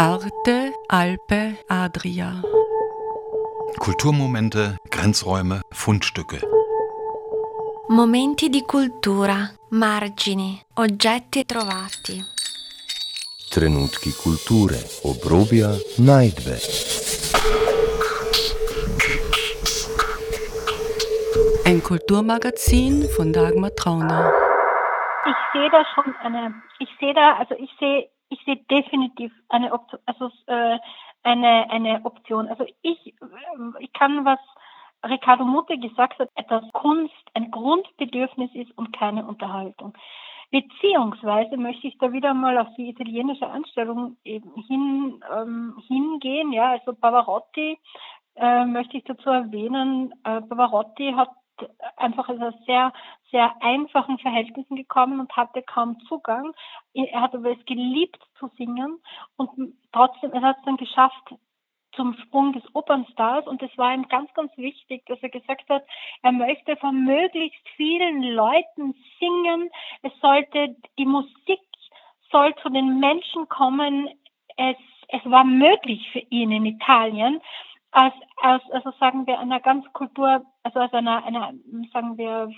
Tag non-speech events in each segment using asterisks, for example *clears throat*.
Arte, Alpe, Adria. Kulturmomente, Grenzräume, Fundstücke. Momenti di cultura, margini, oggetti trovati. Trenutki kulture, obrobja, najdbe. Ein Kulturmagazin von Dagmar Trauner. Ich sehe da schon eine, ich sehe da, also ich sehe, ich sehe definitiv eine Option, also äh, eine, eine Option. Also ich, ich kann was Riccardo Mutter gesagt hat, dass Kunst ein Grundbedürfnis ist und keine Unterhaltung. Beziehungsweise möchte ich da wieder mal auf die italienische Anstellung eben hin, ähm, hingehen. Ja, also Pavarotti äh, möchte ich dazu erwähnen. Äh, Pavarotti hat einfach aus sehr, sehr einfachen Verhältnissen gekommen und hatte kaum Zugang. Er hat aber es geliebt zu singen und trotzdem, er hat es dann geschafft, zum Sprung des Opernstars und es war ihm ganz, ganz wichtig, dass er gesagt hat, er möchte von möglichst vielen Leuten singen. Es sollte, die Musik soll zu den Menschen kommen. Es, es war möglich für ihn in Italien, aus, aus, also sagen wir einer ganz Kultur, also aus einer, einer sagen wir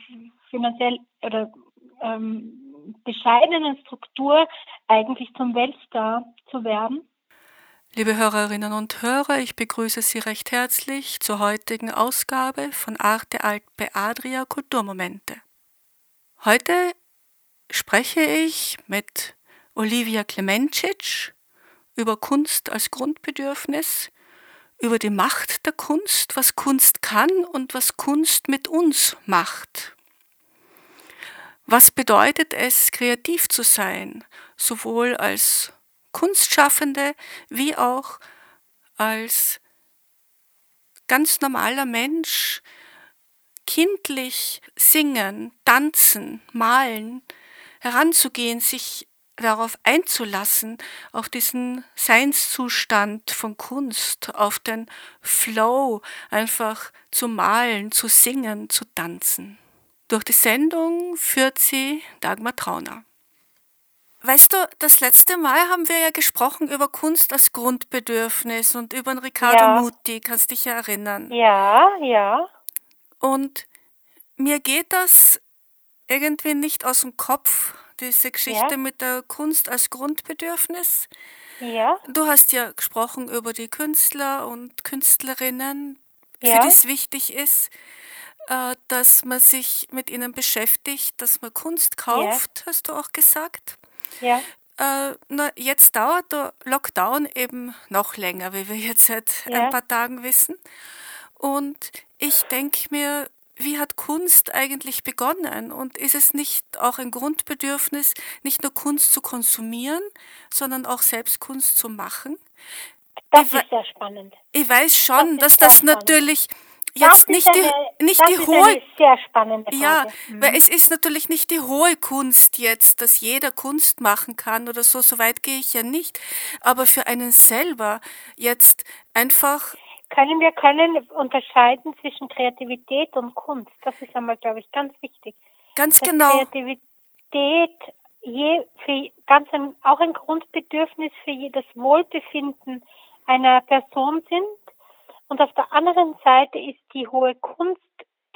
finanziell oder ähm, bescheidenen Struktur eigentlich zum Weltstar zu werden. Liebe Hörerinnen und Hörer, ich begrüße Sie recht herzlich zur heutigen Ausgabe von Arte Alpe Adria Kulturmomente. Heute spreche ich mit Olivia Klemencic über Kunst als Grundbedürfnis, über die Macht der Kunst, was Kunst kann und was Kunst mit uns macht. Was bedeutet es, kreativ zu sein, sowohl als Kunstschaffende wie auch als ganz normaler Mensch kindlich singen, tanzen, malen, heranzugehen, sich darauf einzulassen, auf diesen Seinszustand von Kunst, auf den Flow, einfach zu malen, zu singen, zu tanzen. Durch die Sendung führt sie Dagmar Trauner. Weißt du, das letzte Mal haben wir ja gesprochen über Kunst als Grundbedürfnis und über den Riccardo Ja. Muti, kannst dich ja erinnern. Ja, ja. Und mir geht das irgendwie nicht aus dem Kopf, diese Geschichte Ja. mit der Kunst als Grundbedürfnis. Ja, Du hast ja gesprochen über die Künstler und Künstlerinnen, für Ja. die es wichtig ist, äh, dass man sich mit ihnen beschäftigt, dass man Kunst kauft, hast du auch gesagt. ja, Äh, na, jetzt dauert der Lockdown eben noch länger, wie wir jetzt seit Ja. ein paar Tagen wissen. Und ich denke mir, wie hat Kunst eigentlich begonnen? Und ist es nicht auch ein Grundbedürfnis, nicht nur Kunst zu konsumieren, sondern auch selbst Kunst zu machen? das Ich ist sehr spannend. Ich weiß schon, Das dass das spannend. natürlich Das jetzt ist nicht die, eine, nicht das die ist hohe ja, Mhm. weil es ist natürlich nicht die hohe Kunst jetzt, dass jeder Kunst machen kann oder so, so weit gehe ich ja nicht. Aber für einen selber jetzt einfach, Können wir können unterscheiden zwischen Kreativität und Kunst? Das ist einmal, glaube ich, ganz wichtig. ganz Dass genau, Kreativität je, für ganz ein, auch ein Grundbedürfnis für je- das Wohlbefinden einer Person sind. Und auf der anderen Seite ist die hohe Kunst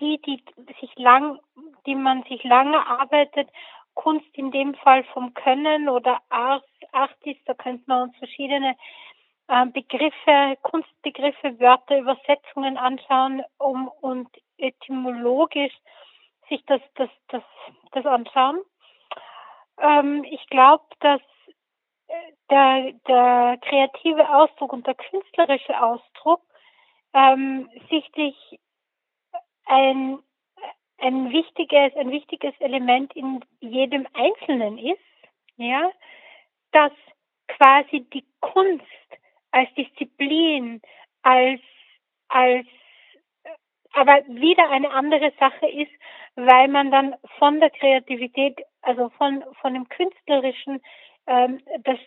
die, die sich lang, die man sich lange arbeitet, Kunst in dem Fall vom Können oder Art, Artist, da könnte man uns verschiedene Begriffe, Kunstbegriffe, Wörter, Übersetzungen anschauen, um und etymologisch sich das, das, das, das anschauen. Ähm, ich glaube, dass äh, der, der kreative Ausdruck und der künstlerische Ausdruck ähm, sichtlich ein, ein wichtiges, ein wichtiges Element in jedem Einzelnen ist, ja, dass quasi die Kunst als Disziplin, als, als, aber wieder eine andere Sache ist, weil man dann von der Kreativität, also von, von dem Künstlerischen, ähm, das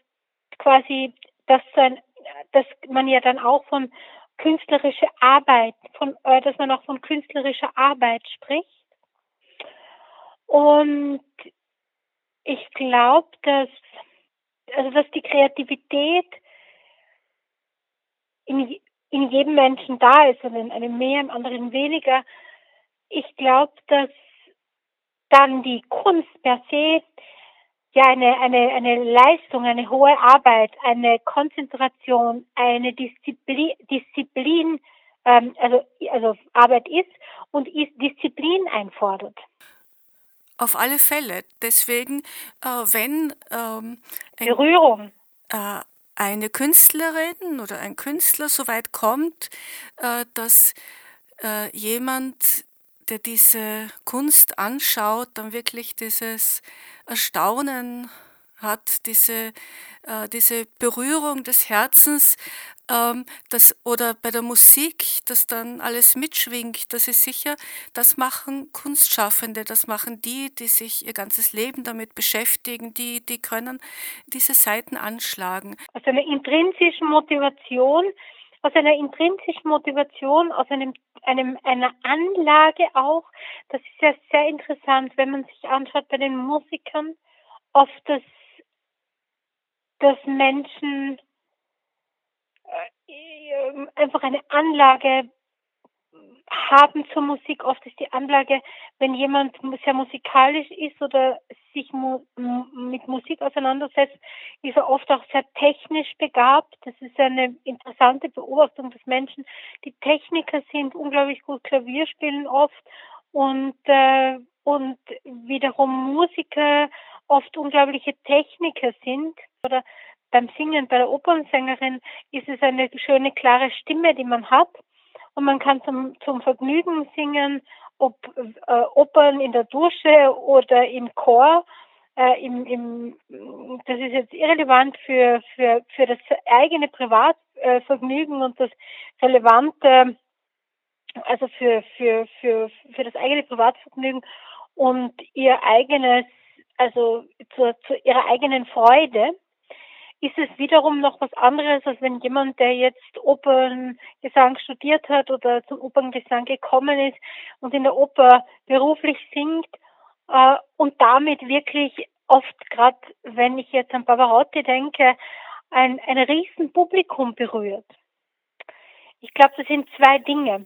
quasi, das so ein, dass man ja dann auch von künstlerischer Arbeit, von, äh, dass man auch von künstlerischer Arbeit spricht. Und ich glaube, dass, also dass die Kreativität in, in jedem Menschen da ist und in einem mehr, im anderen weniger. Ich glaube, dass dann die Kunst per se ja eine, eine, eine Leistung, eine hohe Arbeit, eine Konzentration, eine Disziplin, Disziplin ähm, also, also Arbeit ist und ist Disziplin einfordert. Auf alle Fälle. Deswegen, äh, wenn ähm, Berührung. Äh, eine Künstlerin oder ein Künstler so weit kommt, äh, dass äh, jemand, der diese Kunst anschaut, dann wirklich dieses Erstaunen hat, diese, äh, diese Berührung des Herzens, ähm, das, oder bei der Musik, dass dann alles mitschwingt, das ist sicher, das machen Kunstschaffende, das machen die, die sich ihr ganzes Leben damit beschäftigen, die, die können diese Seiten anschlagen. Aus einer intrinsischen Motivation, aus einer intrinsischen Motivation, aus einem, einem, einer Anlage auch, das ist ja sehr interessant, wenn man sich anschaut bei den Musikern, oft das dass Menschen äh, einfach eine Anlage haben zur Musik. Oft ist die Anlage, wenn jemand sehr musikalisch ist oder sich mu mit Musik auseinandersetzt, ist er oft auch sehr technisch begabt. Das ist eine interessante Beobachtung des Menschen. Die Techniker sind unglaublich gut Klavier spielen oft und äh, und wiederum Musiker oft unglaubliche Techniker sind oder beim Singen bei der Opernsängerin ist es eine schöne, klare Stimme, die man hat. Und man kann zum, zum Vergnügen singen, ob äh, Opern in der Dusche oder im Chor. Äh, im, im, das ist jetzt irrelevant für, für, für das eigene Privatvergnügen und das relevante, also für, für, für, für das eigene Privatvergnügen und ihr eigenes, also zu, zu ihrer eigenen Freude ist es wiederum noch was anderes, als wenn jemand, der jetzt Operngesang studiert hat oder zum Operngesang gekommen ist und in der Oper beruflich singt äh, und damit wirklich oft, gerade wenn ich jetzt an Pavarotti denke, ein, ein riesen Publikum berührt. Ich glaube, das sind zwei Dinge.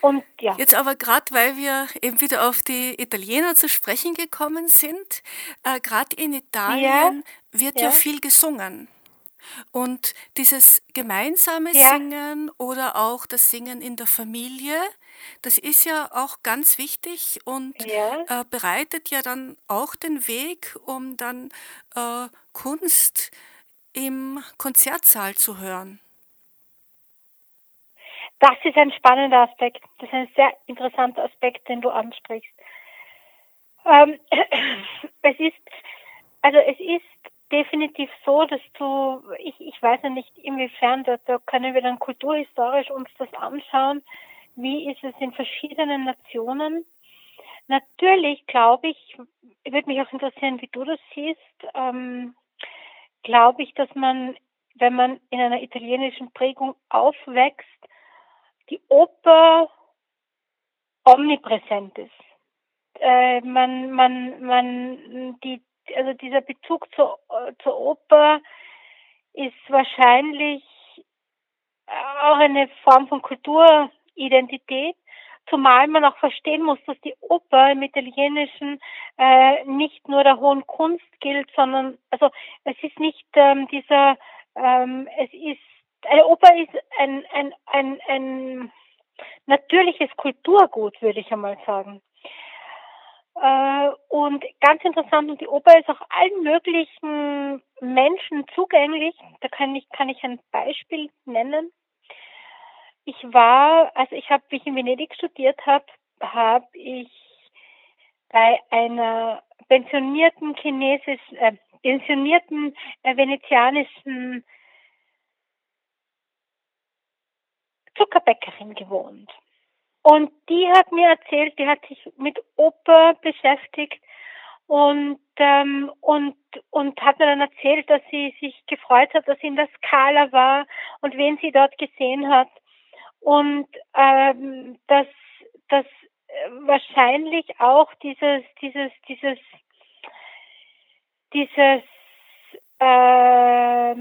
Und ja. Jetzt aber gerade, weil wir eben wieder auf die Italiener zu sprechen gekommen sind, äh, gerade in Italien ja. wird ja. ja. viel gesungen. Und dieses gemeinsame. Singen oder auch das Singen in der Familie, das ist ja auch ganz wichtig und äh, bereitet ja dann auch den Weg, um dann äh, Kunst im Konzertsaal zu hören. Das ist ein spannender Aspekt. Das ist ein sehr interessanter Aspekt, den du ansprichst. Ähm, *clears throat* es ist, also es ist definitiv so, dass du, ich, ich weiß ja nicht inwiefern, da, da können wir dann kulturhistorisch uns das anschauen. Wie ist es in verschiedenen Nationen? Natürlich glaube ich, würde mich auch interessieren, wie du das siehst, ähm, glaube ich, dass man, wenn man in einer italienischen Prägung aufwächst, die Oper omnipräsent ist. Äh, man, man, man, die, also dieser Bezug zur, zur Oper ist wahrscheinlich auch eine Form von Kulturidentität, zumal man auch verstehen muss, dass die Oper im Italienischen äh, nicht nur der hohen Kunst gilt, sondern also es ist nicht ähm, dieser, ähm, es ist eine Oper ist ein, ein, ein, ein natürliches Kulturgut, würde ich einmal sagen. Äh, und ganz interessant, und die Oper ist auch allen möglichen Menschen zugänglich. Da kann ich, kann ich ein Beispiel nennen. Ich war, also ich habe, wie ich in Venedig studiert habe, habe ich bei einer pensionierten chinesischen, äh, pensionierten äh, venezianischen Zuckerbäckerin gewohnt. Und die hat mir erzählt, die hat sich mit Oper beschäftigt und ähm, und und hat mir dann erzählt, dass sie sich gefreut hat, dass sie in der Skala war und wen sie dort gesehen hat und ähm, dass dass wahrscheinlich auch dieses dieses dieses dieses ähm,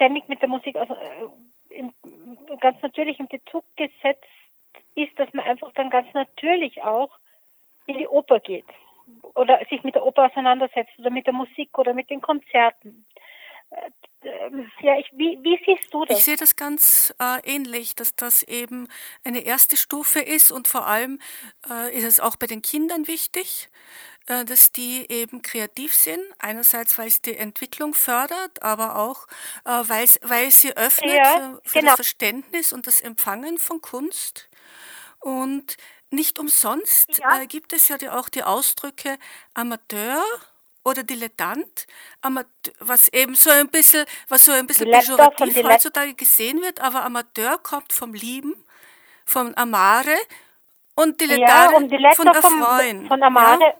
ständig mit der Musik also, äh, in, ganz natürlich in Bezug gesetzt ist, dass man einfach dann ganz natürlich auch in die Oper geht oder sich mit der Oper auseinandersetzt oder mit der Musik oder mit den Konzerten. Äh, ja, ich, wie, wie siehst du das? Ich sehe das ganz äh, ähnlich, dass das eben eine erste Stufe ist und vor allem äh, ist es auch bei den Kindern wichtig, dass die eben kreativ sind. Einerseits, weil es die Entwicklung fördert, aber auch, äh, weil es sie öffnet Ja, für, für genau. das Verständnis und das Empfangen von Kunst. Und nicht umsonst Ja. äh, gibt es ja die, auch die Ausdrücke Amateur oder Dilettant, Amat was eben so ein bisschen, was so ein bisschen von pejorativ heutzutage gesehen wird, aber Amateur kommt vom Lieben, vom Amare und Ja, die Letter von Erfreuen. von Ja? Amare,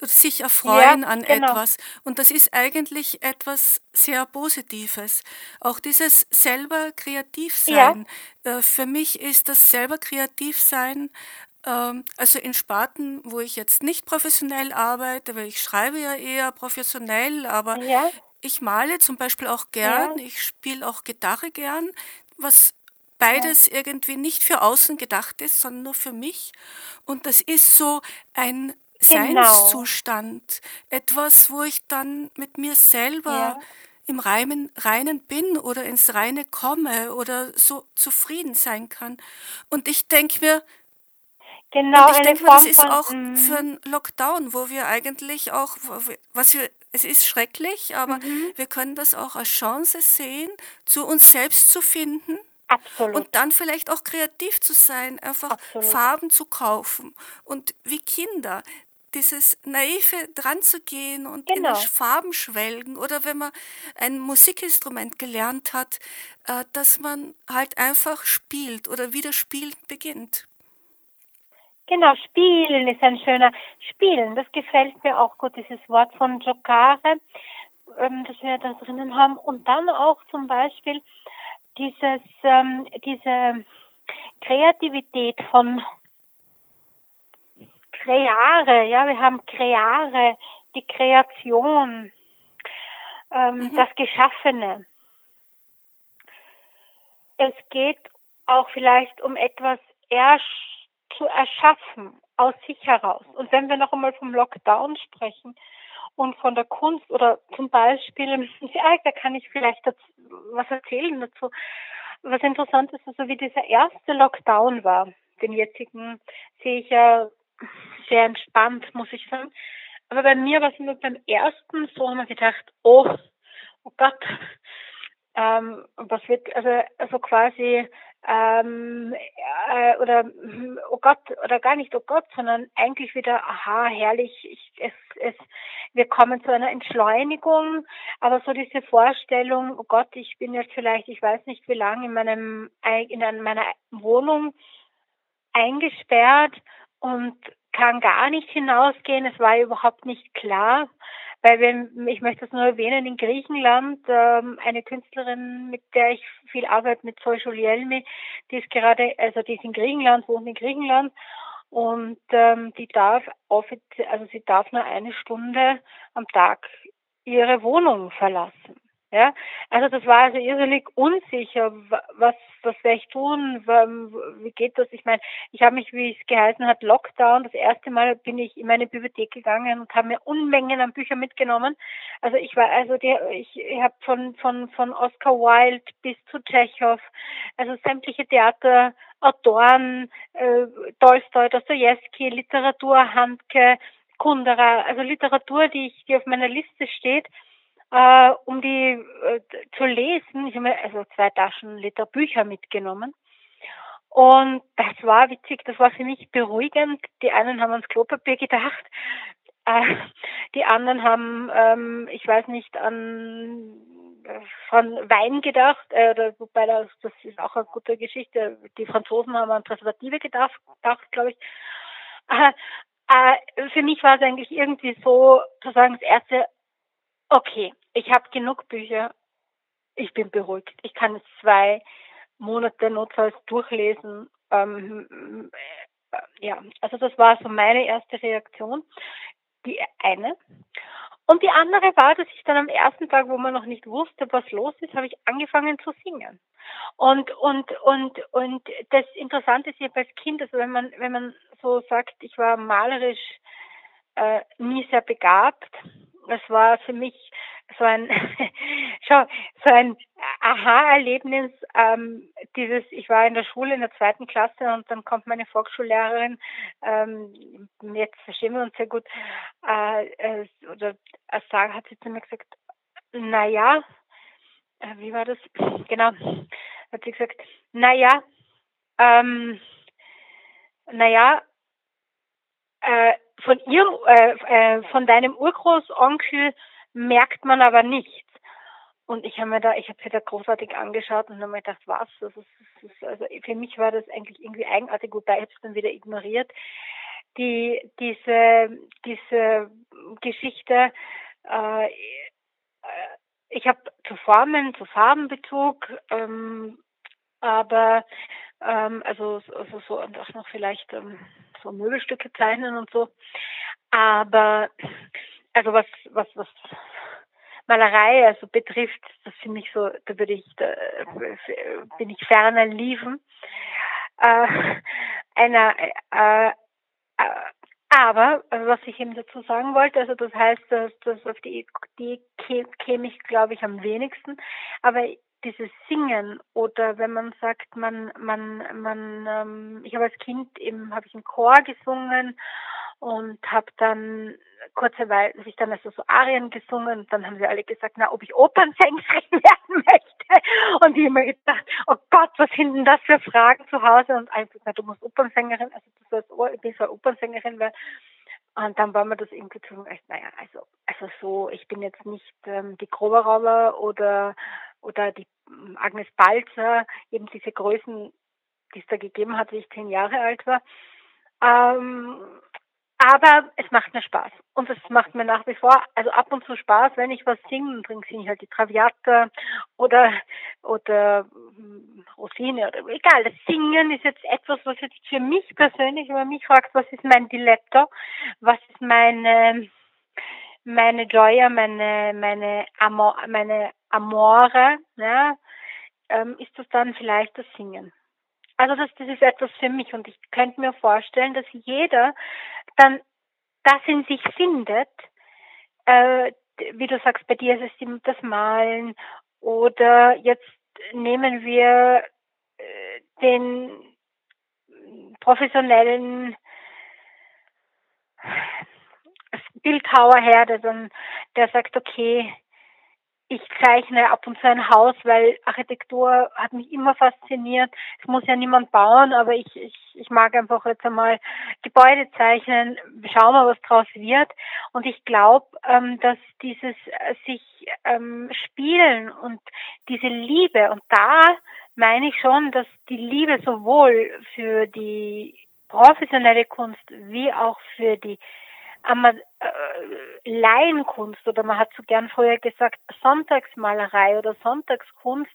sich erfreuen Ja, an genau. etwas. Und das ist eigentlich etwas sehr Positives. Auch dieses selber kreativ sein. Äh, für mich ist das selber kreativ sein, ähm, also in Sparten, wo ich jetzt nicht professionell arbeite, weil ich schreibe ja eher professionell, aber ja, ich male zum Beispiel auch gern, ich spiele auch Gitarre gern, was beides irgendwie nicht für außen gedacht ist, sondern nur für mich. Und das ist so ein. Seinszustand, etwas, wo ich dann mit mir selber Ja. im Reimen, Reinen bin oder ins Reine komme oder so zufrieden sein kann. Und ich denke mir, genau, ich denke mir, das ist auch mm, für einen Lockdown, wo wir eigentlich auch, was wir, es ist schrecklich, aber Mhm. wir können das auch als Chance sehen, zu uns selbst zu finden absolut. und dann vielleicht auch kreativ zu sein, einfach Absolut. Farben zu kaufen und wie Kinder dieses naive dran zu gehen und in Genau. den Farben schwelgen oder wenn man ein Musikinstrument gelernt hat, äh, dass man halt einfach spielt oder wieder spielen beginnt. Genau, spielen ist ein schöner Spielen. Das gefällt mir auch gut, dieses Wort von Giocare, ähm, das wir da drinnen haben. Und dann auch zum Beispiel dieses, ähm, diese Kreativität von Kreare, ja, wir haben Kreare, die Kreation, ähm, das Geschaffene. Es geht auch vielleicht um etwas ersch zu erschaffen aus sich heraus. Und wenn wir noch einmal vom Lockdown sprechen und von der Kunst oder zum Beispiel, ja, da kann ich vielleicht dazu, was erzählen dazu. Was interessant ist, also wie dieser erste Lockdown war, den jetzigen sehe ich ja sehr entspannt, muss ich sagen. Aber bei mir war es nur beim ersten so, haben wir gedacht, oh, oh Gott, ähm, was wird, also, also quasi, ähm, äh, oder, oh Gott, oder gar nicht, oh Gott, sondern eigentlich wieder, aha, herrlich, ich, es, es, wir kommen zu einer Entschleunigung, aber so diese Vorstellung, oh Gott, ich bin jetzt vielleicht, ich weiß nicht wie lange in meinem, in meiner Wohnung eingesperrt und kann gar nicht hinausgehen. Es war überhaupt nicht klar, weil wir, ich möchte es nur erwähnen, in Griechenland ähm, eine Künstlerin, mit der ich viel arbeite, mit Zoe Julielmi, die ist gerade, also die ist in Griechenland, wohnt in Griechenland und ähm, die darf also sie darf nur eine Stunde am Tag ihre Wohnung verlassen. Ja, also das war also irrsinnig unsicher, was was werde ich tun, wie geht das? Ich meine, ich habe mich, wie es geheißen hat, Lockdown. Das erste Mal bin ich in meine Bibliothek gegangen und habe mir Unmengen an Büchern mitgenommen. Also ich war, also die, ich, ich habe von von von Oscar Wilde bis zu Tschechow, also sämtliche Theaterautoren, äh, Tolstoi, Dostoevsky, Literatur, Handke, Kundera, also Literatur, die ich, die auf meiner Liste steht äh, um die äh, zu lesen. Ich habe mir also zwei Taschen Liter Bücher mitgenommen. Und das war witzig, das war für mich beruhigend. Die einen haben ans Klopapier gedacht, *laughs* äh, die anderen haben, ähm, ich weiß nicht, an von Wein gedacht, äh, wobei das, das ist auch eine gute Geschichte. Die Franzosen haben an Präservative gedacht, gedacht glaube ich. Äh, äh, für mich war es eigentlich irgendwie so, zu sagen, das erste, okay, ich habe genug Bücher, ich bin beruhigt. Ich kann zwei Monate notfalls durchlesen. Ähm, äh, ja, also das war so meine erste Reaktion, die eine. Und die andere war, dass ich dann am ersten Tag, wo man noch nicht wusste, was los ist, habe ich angefangen zu singen. Und, und, und, und das Interessante ist jetzt als Kind, also wenn man, wenn man so sagt, ich war malerisch äh, nie sehr begabt, das war für mich so ein, *laughs* schau, so ein Aha-Erlebnis, ähm, dieses, ich war in der Schule in der zweiten Klasse und dann kommt meine Volksschullehrerin, ähm, jetzt verstehen wir uns sehr gut, äh, äh, oder Sag hat sie zu mir gesagt, na ja, äh, wie war das? *sniffs* Genau, hat sie gesagt, na ja, ähm, na ja, äh, von ihrem, äh, äh, von deinem Urgroßonkel merkt man aber nichts. Und ich habe mir da, ich habe mir da großartig angeschaut und habe mir gedacht, was? Das ist, das ist, also für mich war das eigentlich irgendwie eigenartig, wobei ich es dann wieder ignoriert. Die, diese, diese Geschichte, äh, ich habe zu Formen, zu Farbenbezug, ähm, aber ähm, also, also so und auch noch vielleicht ähm, so Möbelstücke zeichnen und so. Aber also was was was Malerei also betrifft, das finde ich so, da würde ich da bin ich ferner liefen. Äh, einer äh, äh, aber was ich eben dazu sagen wollte, also das heißt, dass, dass auf die Idee käme ich, glaube ich, am wenigsten. Aber dieses Singen oder wenn man sagt, man, man, man, ähm, ich habe als Kind eben, habe ich im Chor gesungen und habe dann kurze Weile, habe ich dann also so Arien gesungen und dann haben sie alle gesagt, na, ob ich Opernsängerin *laughs* werden möchte. Und ich mir gedacht, oh Gott, was sind denn das für Fragen zu Hause? Und einfach, na, du musst Opernsängerin, also du sollst, ich bin so Opernsängerin, weil und dann war mir das irgendwie zu, naja, also, also so, ich bin jetzt nicht ähm, die Groberauer oder, oder die ähm, Agnes Balzer, eben diese Größen, die es da gegeben hat, wie ich zehn Jahre alt war. Ähm, aber es macht mir Spaß. Und es macht mir nach wie vor, also ab und zu Spaß, wenn ich was singe, dann singe ich halt die Traviata oder, oder hm, Rosine oder egal. Das Singen ist jetzt etwas, was jetzt für mich persönlich, wenn man mich fragt, was ist mein Diletto, was ist meine, meine Joya, meine, meine Amor, meine Amore, ja, ähm, ist das dann vielleicht das Singen. Also das, das ist etwas für mich und ich könnte mir vorstellen, dass jeder dann das in sich findet, äh, wie du sagst, bei dir ist es das Malen oder jetzt nehmen wir äh, den professionellen Bildhauer her, der dann, der sagt, okay, ich zeichne ab und zu ein Haus, weil Architektur hat mich immer fasziniert. Es muss ja niemand bauen, aber ich, ich, ich mag einfach jetzt einmal Gebäude zeichnen, schauen wir, was draus wird. Und ich glaube, ähm, dass dieses äh, sich ähm, spielen und diese Liebe, und da meine ich schon, dass die Liebe sowohl für die professionelle Kunst wie auch für die äh, Laienkunst oder man hat so gern früher gesagt Sonntagsmalerei oder Sonntagskunst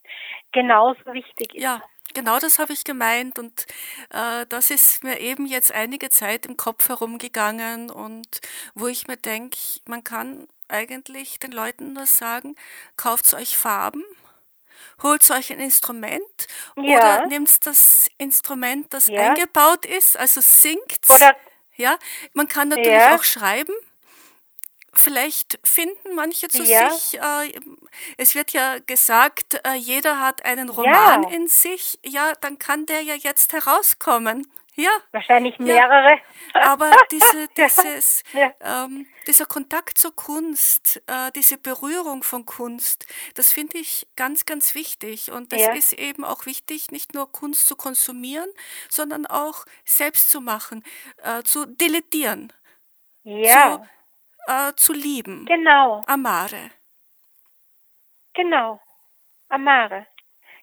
genauso wichtig ist. Ja, genau das habe ich gemeint und äh, das ist mir eben jetzt einige Zeit im Kopf herumgegangen und wo ich mir denke, man kann eigentlich den Leuten nur sagen, kauft euch Farben, holt euch ein Instrument ja. oder nehmt das Instrument, das ja. eingebaut ist, also singt. Oder ja, man kann natürlich ja. auch schreiben. Vielleicht finden manche zu ja. sich, äh, es wird ja gesagt, äh, jeder hat einen Roman ja. in sich, ja, dann kann der ja jetzt herauskommen. Ja. Wahrscheinlich mehrere. Ja. Aber *laughs* diese, dieses, ja. ähm, dieser Kontakt zur Kunst, äh, diese Berührung von Kunst, das finde ich ganz, ganz wichtig. Und es ja. ist eben auch wichtig, nicht nur Kunst zu konsumieren, sondern auch selbst zu machen, äh, zu deletieren. Ja. Zu, äh, zu lieben. Genau. Amare. Genau. Amare.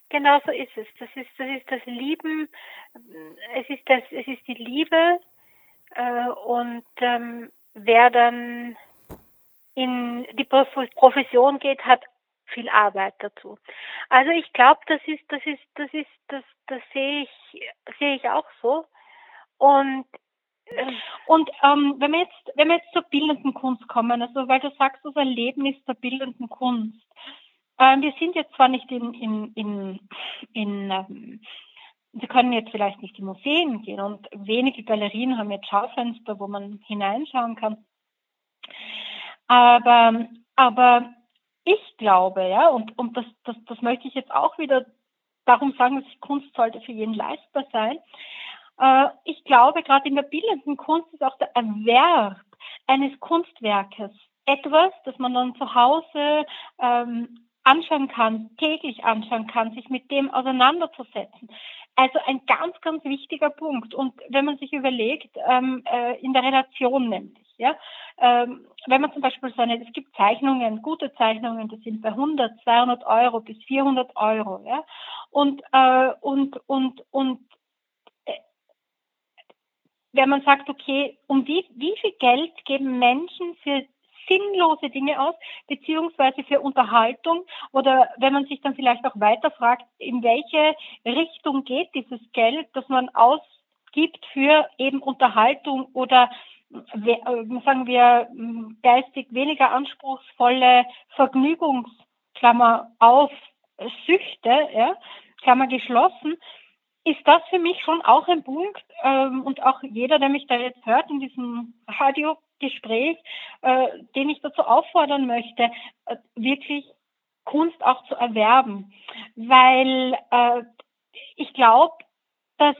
Genau so ist es. Das ist, das ist das Lieben. Es ist das, es ist die Liebe. Äh, und ähm, wer dann in die Profession geht, hat viel Arbeit dazu. Also ich glaube, das ist, das ist, das ist, das, das sehe ich, sehe ich auch so. Und Und ähm, wenn wir jetzt, wenn wir jetzt zur bildenden Kunst kommen, also weil du sagst, das Erlebnis der bildenden Kunst. Ähm, wir sind jetzt zwar nicht in, in, in, in ähm, wir können jetzt vielleicht nicht in Museen gehen und wenige Galerien haben jetzt Schaufenster, wo man hineinschauen kann. Aber, aber ich glaube, ja, und, und das, das, das möchte ich jetzt auch wieder darum sagen, dass Kunst sollte für jeden leistbar sein. Äh, ich glaube, gerade in der bildenden Kunst ist auch der Erwerb eines Kunstwerkes etwas, das man dann zu Hause ähm, anschauen kann, täglich anschauen kann, sich mit dem auseinanderzusetzen. Also ein ganz, ganz wichtiger Punkt. Und wenn man sich überlegt, ähm, äh, in der Relation nämlich, ja, ähm, wenn man zum Beispiel so eine, es gibt Zeichnungen, gute Zeichnungen, die sind bei 100, 200 Euro bis 400 Euro, ja, und äh, und und und äh, wenn man sagt, okay, um wie wie viel Geld geben Menschen für sinnlose Dinge aus, beziehungsweise für Unterhaltung oder wenn man sich dann vielleicht auch weiter fragt, in welche Richtung geht dieses Geld, das man ausgibt für eben Unterhaltung oder äh, sagen wir geistig weniger anspruchsvolle Vergnügungsklammer auf Süchte, ja, Klammer geschlossen, ist das für mich schon auch ein Punkt ähm, und auch jeder, der mich da jetzt hört in diesem Radiogespräch, äh, den ich dazu auffordern möchte, äh, wirklich Kunst auch zu erwerben, weil äh, ich glaube, dass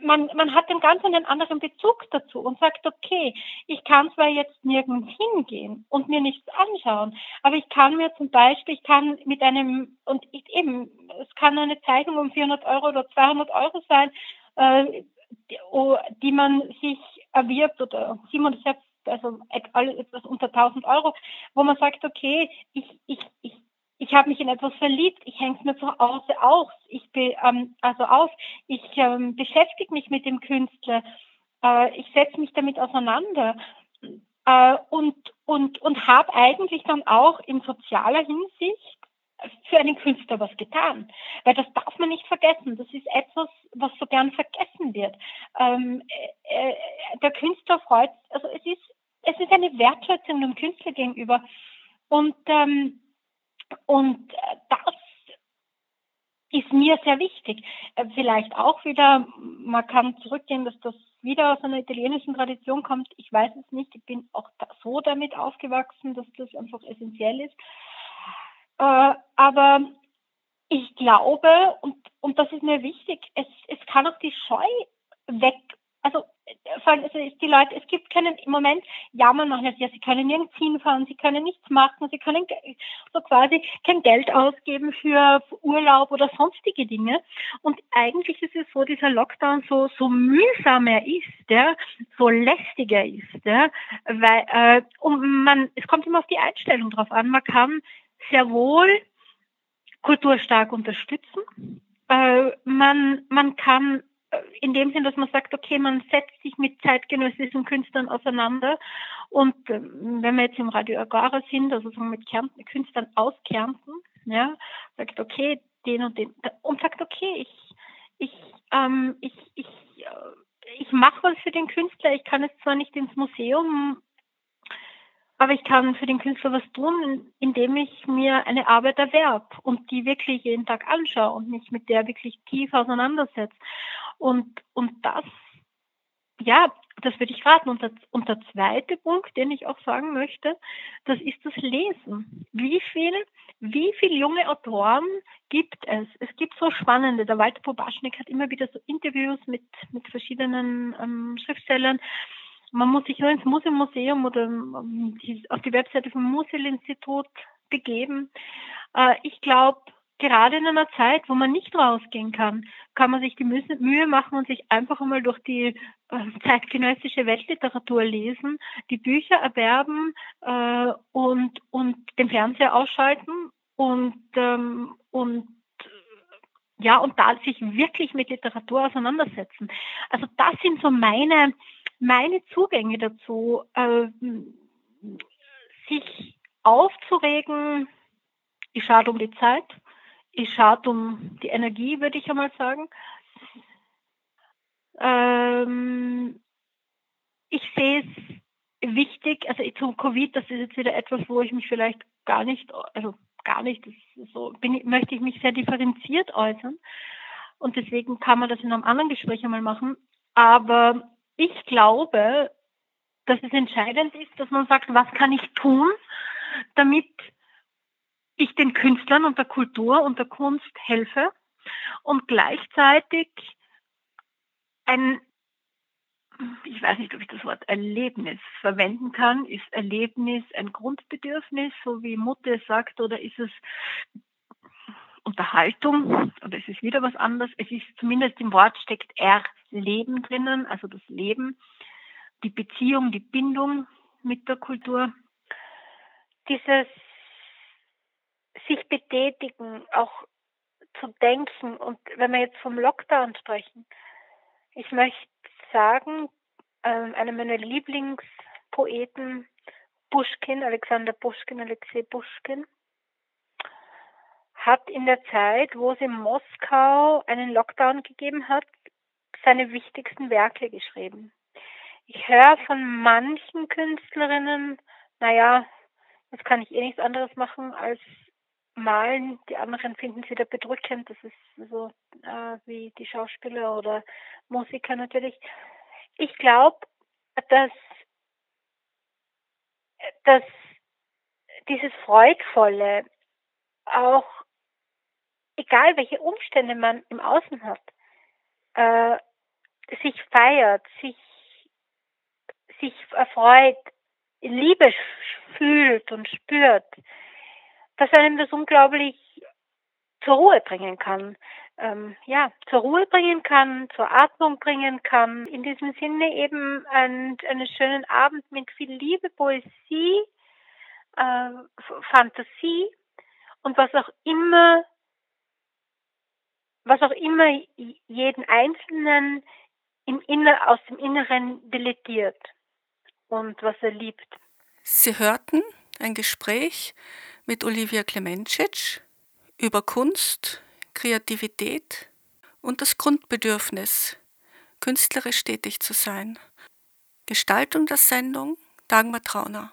man, man hat einen ganz einen anderen Bezug dazu und sagt, okay, ich kann zwar jetzt nirgends hingehen und mir nichts anschauen, aber ich kann mir zum Beispiel, ich kann mit einem, und ich, eben, es kann eine Zeichnung um 400 Euro oder 200 Euro sein, äh, die, oh, die man sich erwirbt oder 700, also etwas unter 1000 Euro, wo man sagt, okay, ich, ich, ich ich habe mich in etwas verliebt, ich hänge es mir zu Hause auf, ich be, ähm, also auf, ich ähm, beschäftige mich mit dem Künstler, äh, ich setze mich damit auseinander äh, und und und habe eigentlich dann auch in sozialer Hinsicht für einen Künstler was getan, weil das darf man nicht vergessen. Das ist etwas, was so gern vergessen wird. Ähm, äh, äh der Künstler freut, also es ist es ist eine Wertschätzung dem Künstler gegenüber und ähm, und äh, das ist mir sehr wichtig. Äh, vielleicht auch wieder, man kann zurückgehen, dass das wieder aus einer italienischen Tradition kommt. Ich weiß es nicht. Ich bin auch so damit aufgewachsen, dass das einfach essentiell ist. Äh, aber ich glaube, und, und das ist mir wichtig, es, es kann auch die Scheu weg, also die Leute, es gibt keinen, im Moment jammern noch nicht, ja, sie können nirgends hinfahren, sie können nichts machen, sie können so quasi kein Geld ausgeben für Urlaub oder sonstige Dinge. Und eigentlich ist es so, dieser Lockdown so, so mühsam er ist, ja, so lästiger ist, ja, weil, äh, und man, es kommt immer auf die Einstellung drauf an. Man kann sehr wohl kulturstark unterstützen. Äh, man, man kann in dem Sinn, dass man sagt, okay, man setzt sich mit zeitgenössischen Künstlern auseinander und ähm, wenn wir jetzt im Radio Agora sind, also mit Kärnten, Künstlern aus Kärnten, ja, sagt, okay, den und den und sagt, okay, ich, ich, ähm, ich, ich, äh, ich mache was für den Künstler, ich kann jetzt zwar nicht ins Museum aber ich kann für den Künstler was tun, indem ich mir eine Arbeit erwerb und die wirklich jeden Tag anschaue und mich mit der wirklich tief auseinandersetze. Und, und das, ja, das würde ich raten. Und der, und der zweite Punkt, den ich auch sagen möchte, das ist das Lesen. Wie viel, wie viele junge Autoren gibt es? Es gibt so spannende. Der Walter Pobaschnik hat immer wieder so Interviews mit, mit verschiedenen ähm, Schriftstellern man muss sich nur ins Museum oder ähm, auf die Webseite vom Museum-Institut begeben. Äh, ich glaube, gerade in einer Zeit, wo man nicht rausgehen kann, kann man sich die Mühe machen und sich einfach einmal durch die äh, zeitgenössische Weltliteratur lesen, die Bücher erwerben äh, und, und den Fernseher ausschalten und, ähm, und ja, und da sich wirklich mit Literatur auseinandersetzen. Also das sind so meine meine Zugänge dazu, äh, sich aufzuregen, ist schade um die Zeit, ist schade um die Energie, würde ich einmal sagen. Ähm, ich sehe es wichtig, also zum Covid, das ist jetzt wieder etwas, wo ich mich vielleicht gar nicht, also gar nicht, so bin, möchte ich mich sehr differenziert äußern. Und deswegen kann man das in einem anderen Gespräch einmal machen. Aber ich glaube, dass es entscheidend ist, dass man sagt, was kann ich tun, damit ich den Künstlern und der Kultur und der Kunst helfe und gleichzeitig ein, ich weiß nicht, ob ich das Wort Erlebnis verwenden kann. Ist Erlebnis ein Grundbedürfnis, so wie Mutter sagt, oder ist es Unterhaltung oder ist es wieder was anderes? Es ist zumindest im Wort steckt Erleben drinnen, also das Leben, die Beziehung, die Bindung mit der Kultur. Dieses sich betätigen, auch zu denken und wenn wir jetzt vom Lockdown sprechen, ich möchte sagen, ähm, einer meiner Lieblingspoeten, Pushkin, Alexander Pushkin, Alexei Pushkin, hat in der Zeit, wo es in Moskau einen Lockdown gegeben hat, seine wichtigsten Werke geschrieben. Ich höre von manchen Künstlerinnen, naja, jetzt kann ich eh nichts anderes machen als malen. Die anderen finden sie da bedrückend. Das ist so äh, wie die Schauspieler oder Musiker natürlich. Ich glaube, dass, dass dieses Freudvolle auch, egal welche Umstände man im Außen hat, äh, sich feiert, sich, sich erfreut, Liebe fühlt und spürt, dass einem das unglaublich zur Ruhe bringen kann. Ähm, ja, zur Ruhe bringen kann, zur Atmung bringen kann. In diesem Sinne eben ein, einen schönen Abend mit viel Liebe, Poesie, äh, Fantasie und was auch immer, was auch immer jeden Einzelnen im Inner, aus dem Inneren deletiert und was er liebt. Sie hörten ein Gespräch mit Olivia Klemencic über Kunst, Kreativität und das Grundbedürfnis, künstlerisch tätig zu sein. Gestaltung der Sendung Dagmar Trauner.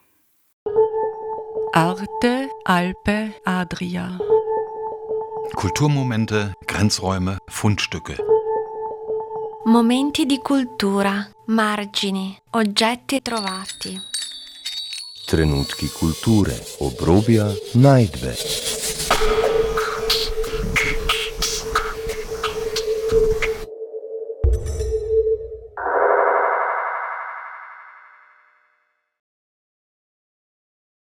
Arte, Alpe, Adria. Kulturmomente, Grenzräume, Fundstücke. Momenti di cultura, margini, oggetti trovati. Trenutki kulture, obrobja, najdbe.